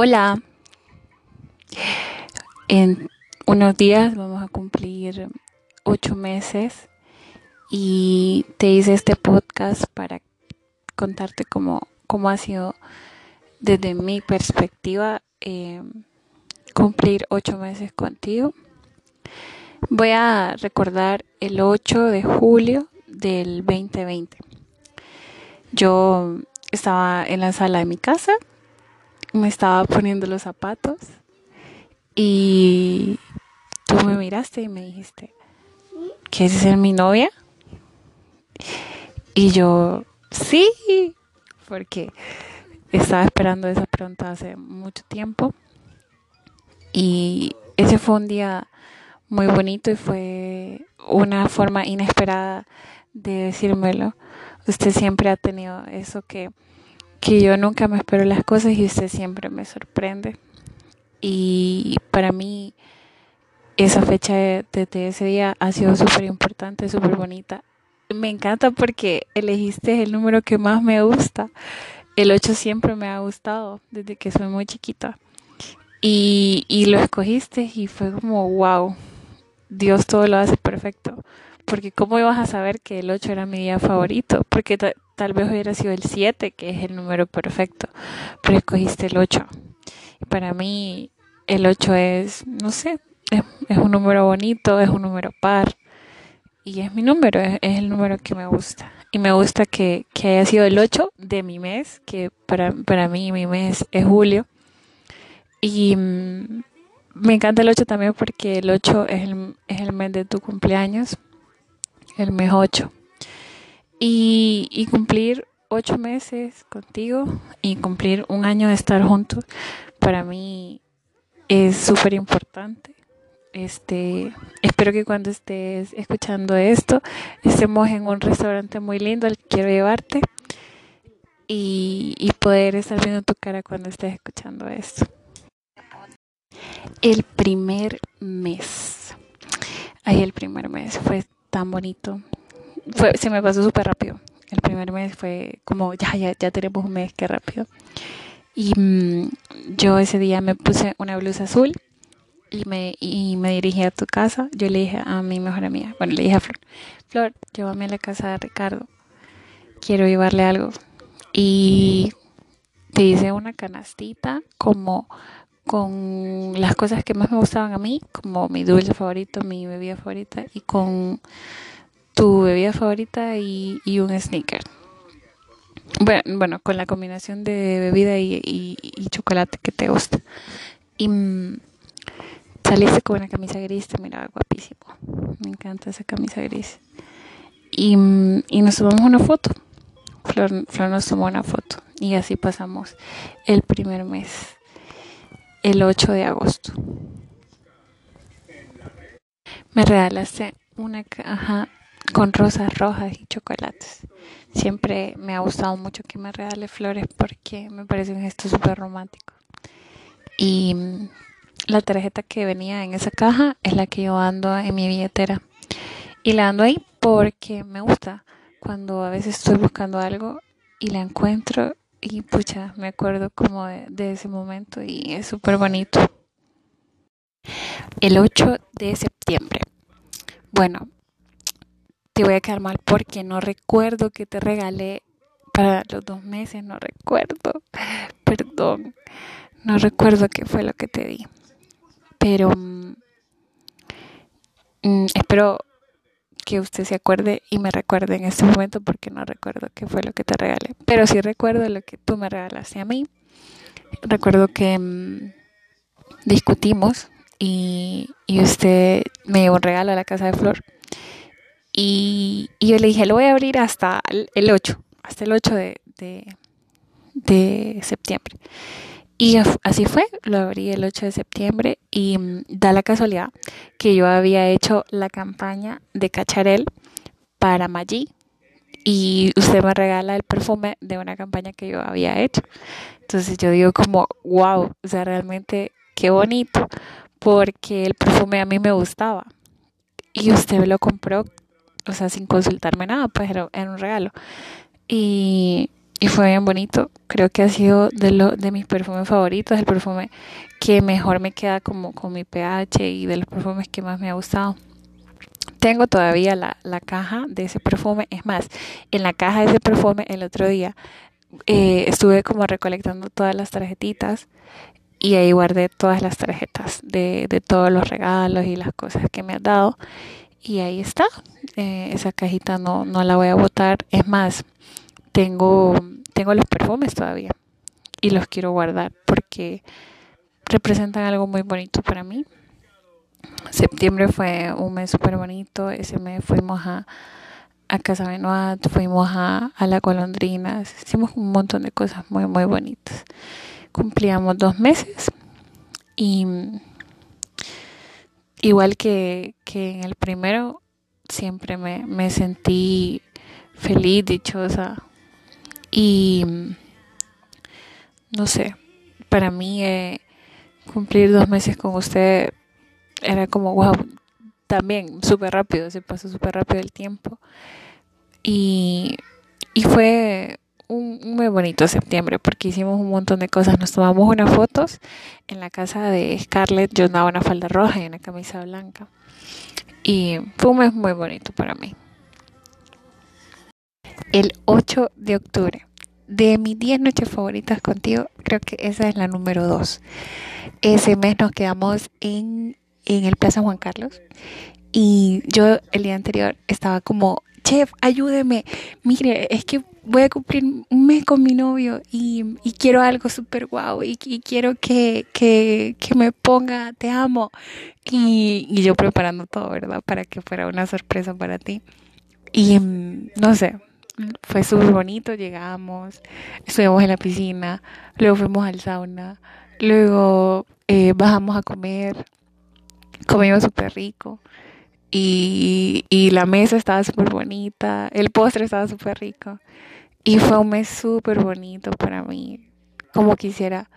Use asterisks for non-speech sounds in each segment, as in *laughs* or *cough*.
Hola, en unos días vamos a cumplir ocho meses y te hice este podcast para contarte cómo, cómo ha sido desde mi perspectiva eh, cumplir ocho meses contigo. Voy a recordar el 8 de julio del 2020. Yo estaba en la sala de mi casa, me estaba poniendo los zapatos y tú me miraste y me dijiste, ¿quieres ser mi novia? Y yo, sí, porque estaba esperando esa pregunta hace mucho tiempo. Y ese fue un día muy bonito y fue una forma inesperada de decírmelo. Usted siempre ha tenido eso que, que yo nunca me espero las cosas y usted siempre me sorprende. Y para mí esa fecha desde ese día ha sido súper importante, súper bonita. Me encanta porque elegiste el número que más me gusta. El 8 siempre me ha gustado desde que soy muy chiquita. Y, y lo escogiste y fue como, wow, Dios todo lo hace perfecto. Porque ¿cómo ibas a saber que el 8 era mi día favorito? Porque tal vez hubiera sido el 7, que es el número perfecto, pero escogiste el 8. Y para mí el 8 es, no sé, es, un número bonito, es un número par. Y es mi número, es, el número que me gusta. Y me gusta que, que, haya sido el 8 de mi mes, que para, para mí mi mes es julio. Y mm, me encanta el 8 también porque el 8 es el, es el mes de tu cumpleaños, el mes 8. Y, y cumplir 8 meses contigo y cumplir un año de estar juntos, para mí es súper importante. Este, espero que cuando estés escuchando esto, estemos en un restaurante muy lindo al que quiero llevarte y, y poder estar viendo tu cara cuando estés escuchando esto. El primer mes. Ay, el primer mes fue tan bonito. Se me pasó súper rápido. El primer mes fue como, ya, ya, ya tenemos un mes, qué rápido. Y mm, yo ese día me puse una blusa azul y me, y me dirigí a tu casa. Yo le dije a mi mejor amiga, bueno, le dije a Flor, Flor, llévame a la casa de Ricardo. Quiero llevarle algo. Y te hice una canastita como con las cosas que más me gustaban a mí, como mi dulce favorito, mi bebida favorita, y con tu bebida favorita y, un sneaker. Bueno, bueno, con la combinación de bebida y, chocolate que te gusta. Y mm, saliste con una camisa gris, te miraba guapísimo. Me encanta esa camisa gris. Y, mm, y nos tomamos una foto. Flor, Flor nos tomó una foto. Y así pasamos el primer mes el 8 de agosto. Me regalaste una caja con rosas rojas y chocolates. Siempre me ha gustado mucho que me regale flores porque me parece un gesto súper romántico. Y mm, la tarjeta que venía en esa caja es la que yo ando en mi billetera. Y la ando ahí porque me gusta. Cuando a veces estoy buscando algo y la encuentro y pucha, me acuerdo como de, ese momento y es súper bonito. El 8 de septiembre. Bueno, te voy a quedar mal porque no recuerdo que te regalé para los dos meses, no recuerdo. *laughs* Perdón, no recuerdo qué fue lo que te di. Pero mm, mm, espero que usted se acuerde y me recuerde en este momento porque no recuerdo qué fue lo que te regalé. Pero sí recuerdo lo que tú me regalaste a mí. Recuerdo que mm, discutimos y, y, usted me llevó un regalo a la casa de Flor. Y, y, yo le dije, lo voy a abrir hasta el 8, hasta el 8 de, de, de septiembre. Y así fue, lo abrí el 8 de septiembre y mm, da la casualidad que yo había hecho la campaña de Cacharel para Maggi y usted me regala el perfume de una campaña que yo había hecho. Entonces yo digo como, wow, o sea, realmente qué bonito, porque el perfume a mí me gustaba y usted me lo compró, o sea, sin consultarme nada, pues era, era un regalo. Y, y fue bien bonito. Creo que ha sido de, lo, de mis perfumes favoritos, el perfume que mejor me queda como con mi pH y de los perfumes que más me ha gustado. Tengo todavía la, la caja de ese perfume. Es más, en la caja de ese perfume el otro día eh, estuve como recolectando todas las tarjetitas y ahí guardé todas las tarjetas de, de todos los regalos y las cosas que me has dado. Y ahí está. Eh, esa cajita no, no la voy a botar. Es más, tengo, tengo los perfumes todavía y los quiero guardar porque representan algo muy bonito para mí. Septiembre fue un mes súper bonito. Ese mes fuimos a, a Casa Benoit, fuimos a, a la Colondrina, hicimos un montón de cosas muy, muy bonitas. Cumplíamos dos meses y igual que, que en el primero, siempre me, me sentí feliz, dichosa y no sé, para mí eh, cumplir dos meses con usted era como, wow, también súper rápido, se pasó súper rápido el tiempo. Y, y fue un, muy bonito septiembre porque hicimos un montón de cosas. Nos tomamos unas fotos en la casa de Scarlett. Yo andaba una falda roja y una camisa blanca. Y fue un mes muy bonito para mí. El 8 de octubre. De mis 10 noches favoritas contigo, creo que esa es la número 2. Ese mes nos quedamos en en el Plaza Juan Carlos y yo el día anterior estaba como, chef, ayúdeme, mire, es que voy a cumplir un mes con mi novio y, y quiero algo súper guau y, y, quiero que, que, que, me ponga, te amo. Y, y yo preparando todo, ¿verdad? Para que fuera una sorpresa para ti. Y mm, no sé, fue súper bonito, llegamos, estuvimos en la piscina, luego fuimos al sauna, luego eh, bajamos a comer, comimos súper rico. Y, y, la mesa estaba súper bonita, el postre estaba súper rico. Y fue un mes súper bonito para mí, como quisiera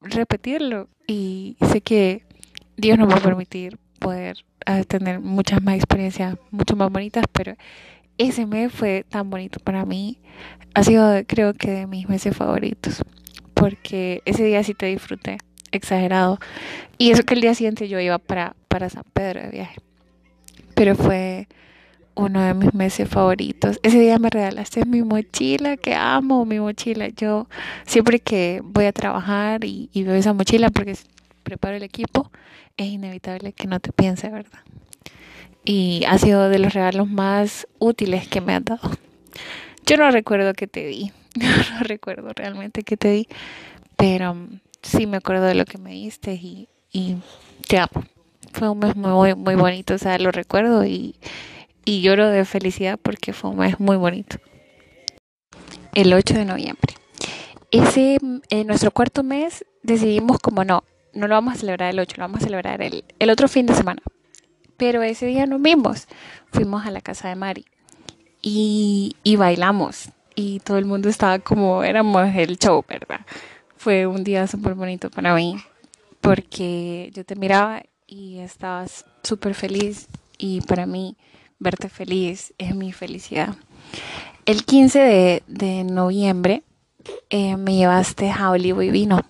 repetirlo. Y sé que Dios nos va a permitir poder uh, tener muchas más experiencias, mucho más bonitas, pero ese mes fue tan bonito para mí. Ha sido, creo que, de mis meses favoritos, porque ese día sí te disfruté exagerado. Y eso que el día siguiente yo iba para, para San Pedro de viaje. Pero fue uno de mis meses favoritos. Ese día me regalaste mi mochila, que amo mi mochila. Yo siempre que voy a trabajar y, y veo esa mochila porque preparo el equipo, es inevitable que no te piense, ¿verdad? Y ha sido de los regalos más útiles que me han dado. Yo no recuerdo que te di, *laughs* no recuerdo realmente que te di, pero sí me acuerdo de lo que me diste y, y te amo. Fue un mes muy, muy bonito, o sea, lo recuerdo y, y lloro de felicidad porque fue un mes muy bonito. El 8 de noviembre. Ese, en nuestro cuarto mes, decidimos como no, no lo vamos a celebrar el 8, lo vamos a celebrar el, el otro fin de semana. Pero ese día nos vimos, fuimos a la casa de Mari y, bailamos y todo el mundo estaba como, éramos el show, ¿verdad? fue un día súper bonito para mí porque yo te miraba y estabas súper feliz y para mí verte feliz es mi felicidad. El 15 de, de noviembre eh, me llevaste a olivo y vino.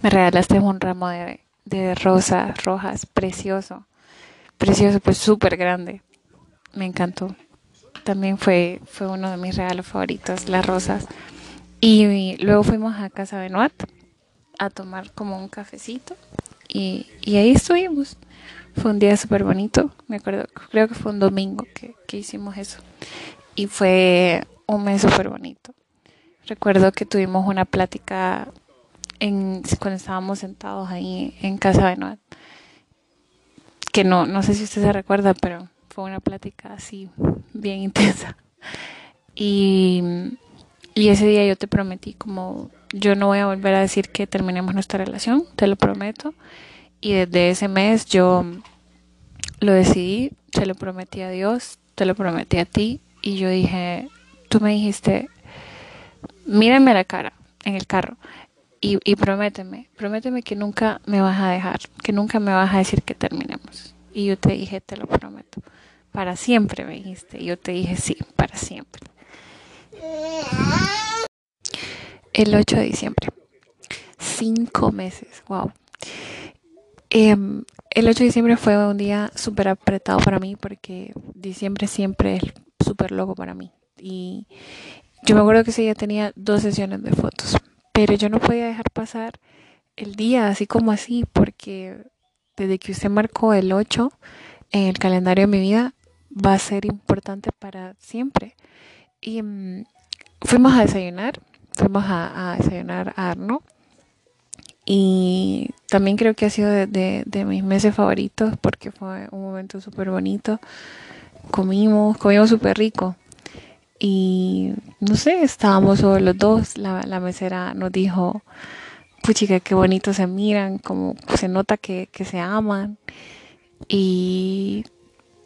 Me regalaste un ramo de, de rosas rojas, precioso, precioso, pues súper grande. Me encantó. También fue, fue uno de mis regalos favoritos, las rosas. Y luego fuimos a casa de Noat a tomar como un cafecito y, y ahí estuvimos. Fue un día súper bonito, me acuerdo, creo que fue un domingo que, que hicimos eso. Y fue un mes súper bonito. Recuerdo que tuvimos una plática en, cuando estábamos sentados ahí en casa de Noat. Que no, no sé si usted se recuerda, pero fue una plática así bien intensa. Y y ese día yo te prometí como yo no voy a volver a decir que terminemos nuestra relación, te lo prometo. Y desde ese mes yo lo decidí, se lo prometí a Dios, te lo prometí a ti y yo dije, tú me dijiste, mírame la cara en el carro y, prométeme, prométeme que nunca me vas a dejar, que nunca me vas a decir que terminemos. Y yo te dije, te lo prometo, para siempre me dijiste. Y yo te dije, sí, para siempre. El 8 de diciembre. Cinco meses, wow. Em, el 8 de diciembre fue un día súper apretado para mí porque diciembre siempre es súper loco para mí. Y yo me acuerdo que ese día tenía dos sesiones de fotos, pero yo no podía dejar pasar el día así como así porque desde que usted marcó el 8 en el calendario de mi vida va a ser importante para siempre. Y mm, fuimos a desayunar, fuimos a, desayunar a Arno. Y también creo que ha sido de, de, mis meses favoritos porque fue un momento súper bonito. Comimos, comimos súper rico. Y no sé, estábamos solo los dos. La, la mesera nos dijo, puchica, qué bonito se miran, como se nota que, que se aman. Y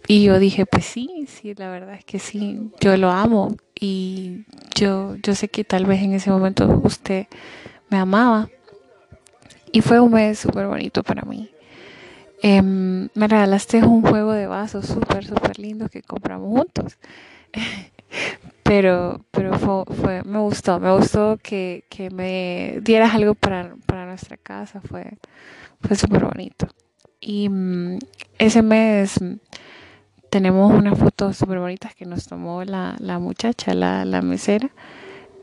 y yo dije, pues sí, sí, la verdad es que sí, yo lo amo y yo, yo sé que tal vez en ese momento usted me amaba. Y fue un mes súper bonito para mí. Em, me regalaste un juego de vasos súper, súper lindo que compramos juntos. *laughs* pero pero fue, me gustó, me gustó que, que me dieras algo para, para nuestra casa, fue, fue súper bonito. Y mm, ese mes tenemos unas fotos súper bonitas que nos tomó la, la muchacha, la, la, mesera.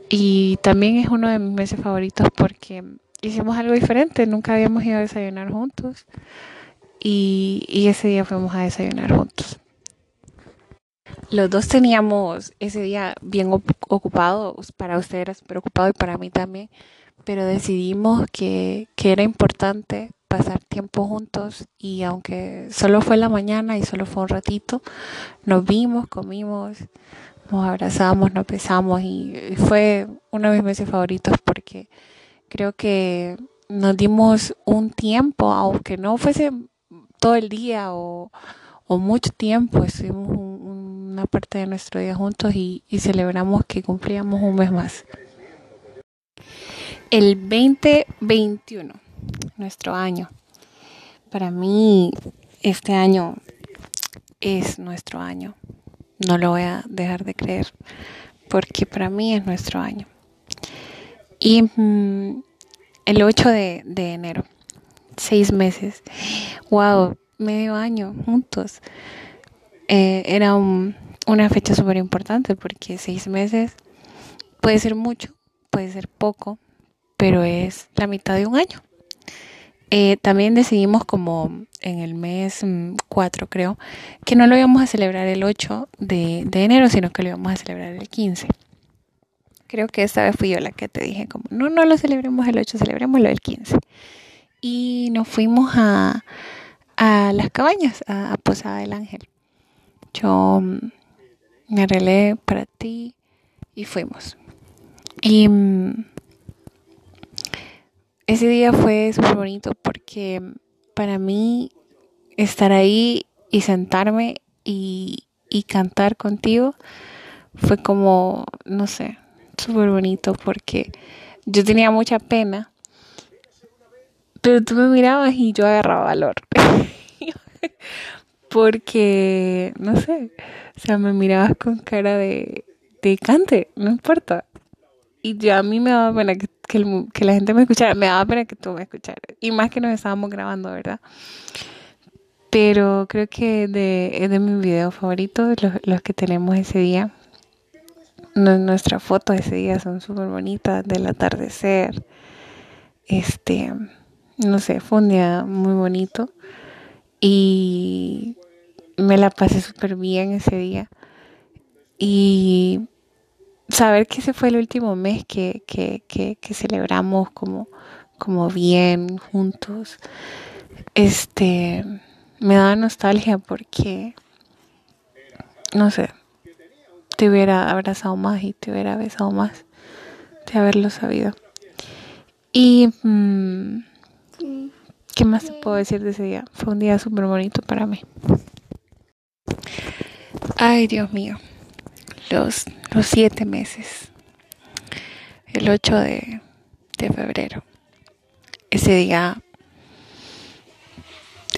Y también es uno de mis meses favoritos porque hicimos algo diferente, nunca habíamos ido a desayunar juntos y, y ese día fuimos a desayunar juntos. Los dos teníamos ese día bien ocupado, para usted era súper ocupado y para mí también, pero decidimos que, que era importante pasar tiempo juntos y aunque solo fue la mañana y solo fue un ratito, nos vimos, comimos, nos abrazamos, nos besamos y fue uno de mis meses favoritos porque creo que nos dimos un tiempo, aunque no fuese todo el día o, mucho tiempo, estuvimos una parte de nuestro día juntos y, celebramos que cumplíamos un mes más. El 2021 nuestro año. Para mí, este año es nuestro año. No lo voy a dejar de creer, porque para mí es nuestro año. Y mm, el 8 de, enero, seis meses, wow, medio año juntos. Eh, era una fecha súper importante porque seis meses puede ser mucho, puede ser poco, pero es la mitad de un año. Eh, también decidimos como en el mes 4 mm, creo, que no lo íbamos a celebrar el 8 de, de, enero, sino que lo íbamos a celebrar el 15. Creo que esta vez fui yo la que te dije como, no, no lo celebremos el 8, celebrémoslo el 15. Y nos fuimos a, a las cabañas, a, Posada del Ángel. Yo mm, me arreglé para ti y fuimos. Y mm, ese día fue súper bonito porque para mí estar ahí y sentarme y, y cantar contigo fue como, no sé, súper bonito porque yo tenía mucha pena, pero tú me mirabas y yo agarraba valor. *laughs* porque, no sé, o sea, me mirabas con cara de, de cante, no importa. Y yo a mí me daba pena que que, la gente me escuchara. Me daba pena que tú me escucharas. Y más que nos estábamos grabando, ¿verdad? Pero creo que de, es de mis videos favoritos, los, los que tenemos ese día. nuestras fotos ese día son súper bonitas, del atardecer. Este, no sé, fue un día muy bonito. Y me la pasé súper bien ese día. Y saber que ese fue el último mes que, que, que, celebramos como, como bien juntos, este, me da nostalgia porque, no sé, te hubiera abrazado más y te hubiera besado más de haberlo sabido. Y, mm, ¿qué más te puedo decir de ese día? Fue un día súper bonito para mí. Ay, Dios mío los, los siete meses, el 8 de, de febrero. Ese día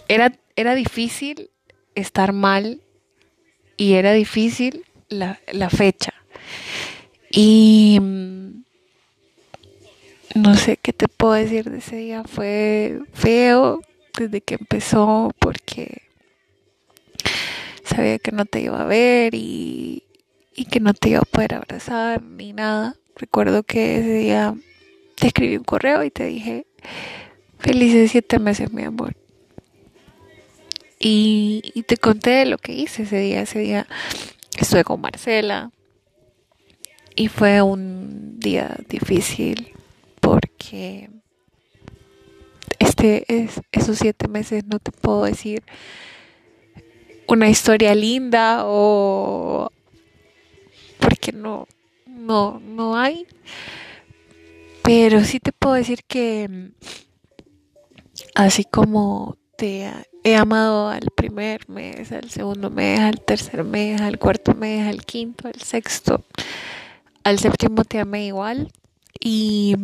era, era difícil estar mal y era difícil la, la fecha. Y mm, no sé qué te puedo decir de ese día. Fue feo desde que empezó porque sabía que no te iba a ver y, y que no te iba a poder abrazar ni nada. Recuerdo que ese día te escribí un correo y te dije, felices siete meses, mi amor. Y, y te conté lo que hice ese día. Ese día estuve con Marcela y fue un día difícil porque este es, esos siete meses no te puedo decir una historia linda o porque no no no hay. Pero sí te puedo decir que así como te he amado al primer mes, al segundo mes, al tercer mes, al cuarto mes, al quinto, al sexto, al séptimo te amé igual. Y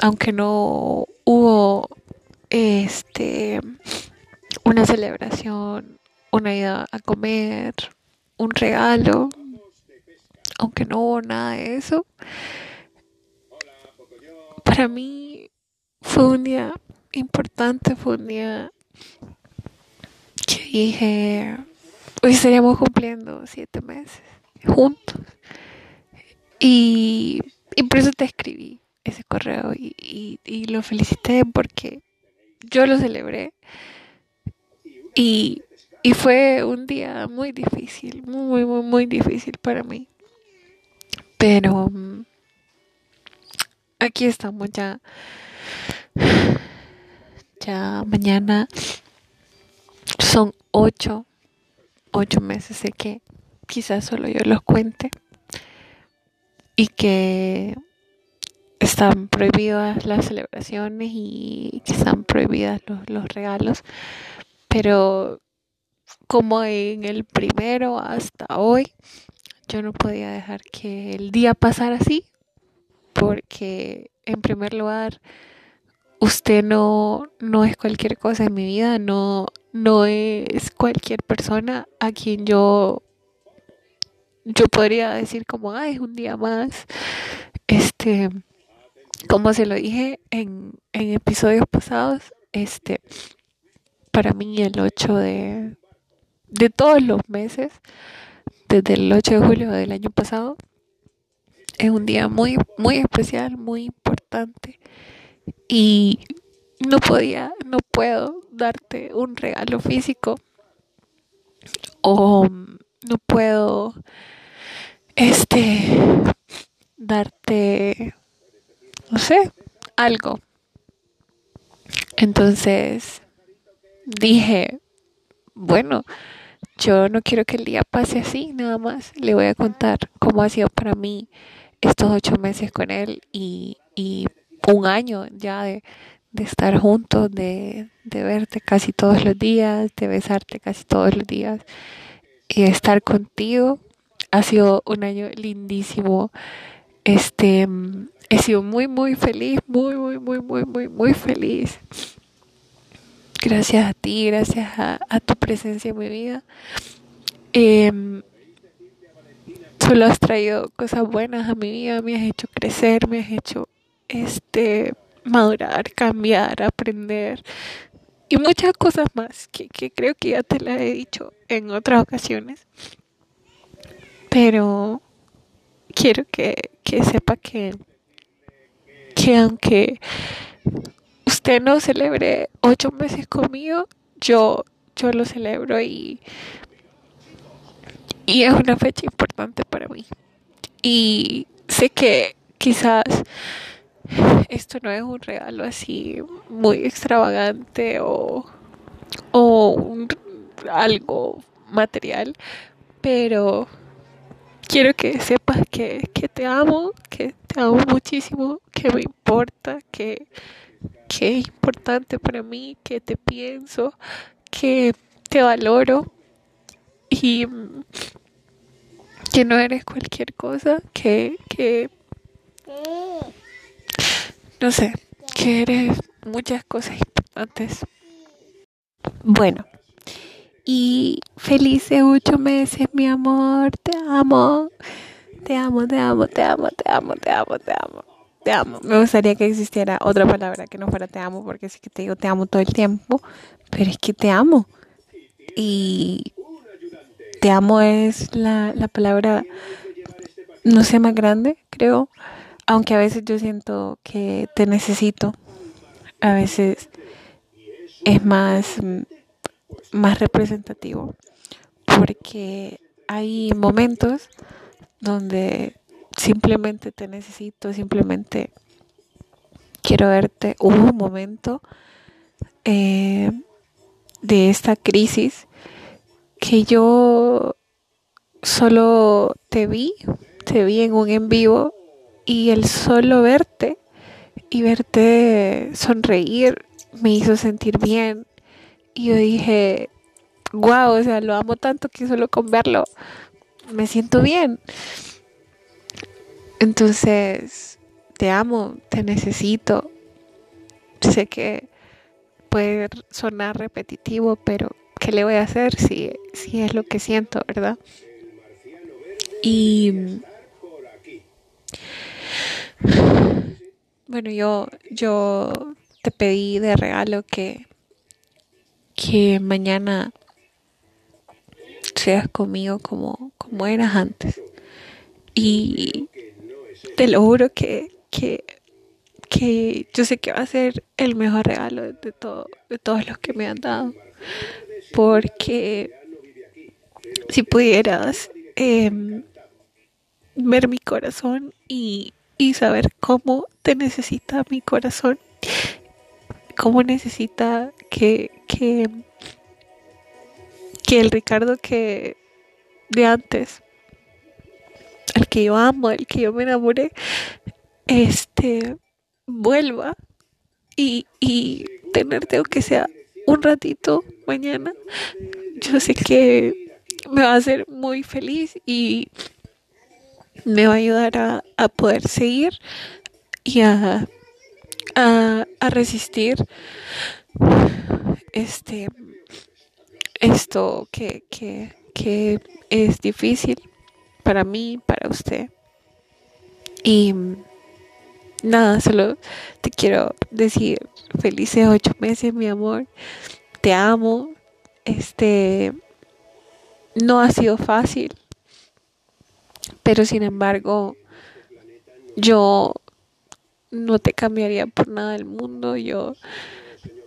aunque no hubo este una celebración, una ida a comer, un regalo, aunque no nada de eso, para mí fue un día importante, fue un día que dije, hoy estaríamos cumpliendo siete meses juntos. Y, y por eso te escribí ese correo y, y, y lo felicité porque yo lo celebré. Y, y fue un día muy difícil, muy, muy, muy difícil para mí. Pero mm, aquí estamos ya. Ya mañana son ocho, ocho meses de que quizás solo yo los cuente y que están prohibidas las celebraciones y que están prohibidas los, los regalos, pero como en el primero hasta hoy, yo no podía dejar que el día pasara así, porque en primer lugar, usted no, no es cualquier cosa en mi vida, no, no es cualquier persona a quien yo yo podría decir como, ah, es un día más. Este, como se lo dije en, en episodios pasados, este, para mí el 8 de, de todos los meses, desde el 8 de julio del año pasado, es un día muy, muy especial, muy importante. Y no podía, no puedo darte un regalo físico o no puedo este darte no sé algo entonces dije bueno yo no quiero que el día pase así nada más le voy a contar cómo ha sido para mí estos ocho meses con él y, y un año ya de, de estar juntos, de, de verte casi todos los días, de besarte casi todos los días y estar contigo. Ha sido un año lindísimo. Este, he sido muy, muy feliz, muy, muy, muy, muy, muy, muy feliz. Gracias a ti, gracias a, tu presencia en mi vida. Eh, solo has traído cosas buenas a mi vida, me has hecho crecer, me has hecho este madurar, cambiar, aprender y muchas cosas más que, que creo que ya te las he dicho en otras ocasiones. Pero quiero que, que sepa que, que aunque usted no celebre ocho meses conmigo, yo, yo lo celebro y, y es una fecha importante para mí. Y sé que quizás esto no es un regalo así muy extravagante o, o algo material, pero quiero que sepas que, que, te amo, que te amo muchísimo, que me importa, que, que es importante para mí, que te pienso, que te valoro y que no eres cualquier cosa, que, que no sé, que eres muchas cosas importantes. Bueno, y felices ocho meses, mi amor, te amo. te amo, te amo, te amo, te amo, te amo, te amo. Te amo. Me gustaría que existiera otra palabra que no fuera te amo, porque sí que te digo te amo todo el tiempo, pero es que te amo. Y te amo es la, la palabra, no sé, más grande, creo. Aunque a veces yo siento que te necesito. A veces es más, más representativo. Porque hay momentos donde simplemente te necesito, simplemente quiero verte. Hubo un momento eh, de esta crisis que yo solo te vi, te vi en un en vivo y el solo verte y verte sonreír me hizo sentir bien y yo dije, wow, o sea, lo amo tanto que solo con verlo me siento bien. Entonces, te amo, te necesito. Sé que puede sonar repetitivo, pero ¿qué le voy a hacer si, si es lo que siento, verdad? Y bueno, yo, yo te pedí de regalo que, que mañana seas conmigo como, como eras antes. Y te lo juro que, que, que yo sé que va a ser el mejor regalo de, todo, de todos los que me han dado. Porque si pudieras em, ver mi corazón y, y saber cómo te necesita mi corazón, cómo necesita que, que que el Ricardo que de antes, el que yo amo, el que yo me enamoré, este vuelva y, y tenerte aunque sea un ratito mañana, yo sé que me va a hacer muy feliz y me va a ayudar a, a poder seguir y a, a, a resistir este esto que, que, que es difícil para mí, para usted. Y nada, solo te quiero decir felices ocho meses, mi amor. Te amo. Este no ha sido fácil, pero sin embargo, yo no te cambiaría por nada del mundo. Yo,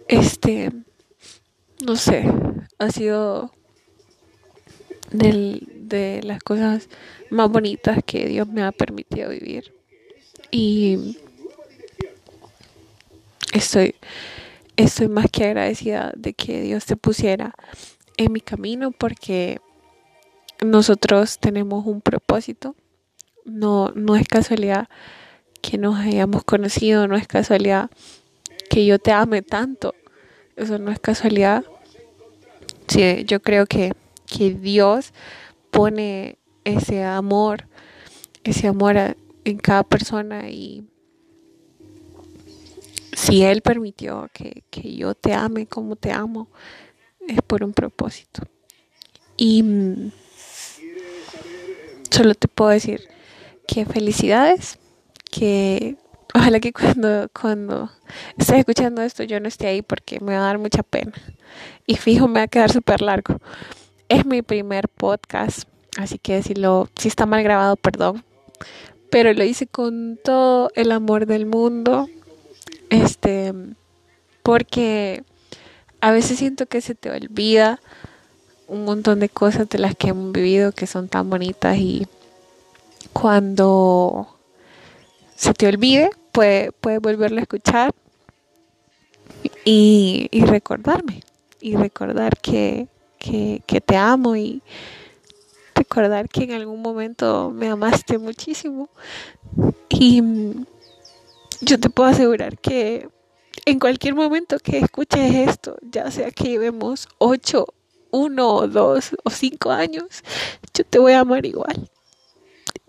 este, no sé, ha sido de las cosas más bonitas que Dios me ha permitido vivir. Y estoy, estoy más que agradecida de que Dios te pusiera en mi camino porque nosotros tenemos un propósito. No, no es casualidad que nos hayamos conocido, no es casualidad que yo te ame tanto. Eso no es casualidad. Sí, yo creo que, que Dios pone ese amor, ese amor en cada persona y si Él permitió que, que, yo te ame como te amo, es por un propósito. Y mm, solo te puedo decir que felicidades, que ojalá que cuando, cuando estés escuchando esto yo no esté ahí porque me va a dar mucha pena. Y fijo, me va a quedar súper largo. Es mi primer podcast, así que si, lo, si está mal grabado, perdón. Pero lo hice con todo el amor del mundo. Este, porque a veces siento que se te olvida un montón de cosas de las que hemos vivido que son tan bonitas y cuando se te olvide, puedes puede volverlo a escuchar y, y recordarme, y recordar que, que, te amo y recordar que en algún momento me amaste muchísimo. Y yo te puedo asegurar que en cualquier momento que escuches esto, ya sea que llevemos ocho, uno o dos o cinco años, yo te voy a amar igual.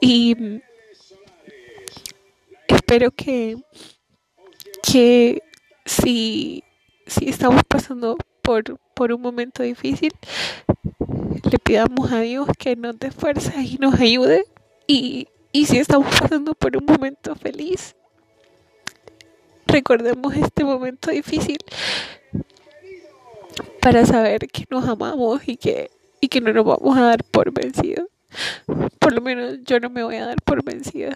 Y espero que, que si, si estamos pasando por, por un momento difícil, le pidamos a Dios que nos dé fuerza y nos ayude y, Y si estamos pasando por un momento feliz, recordemos este momento difícil para saber que nos amamos y que, y que no nos vamos a dar por vencidos. Por lo menos yo no me voy a dar por vencida.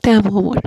Te amo, amor.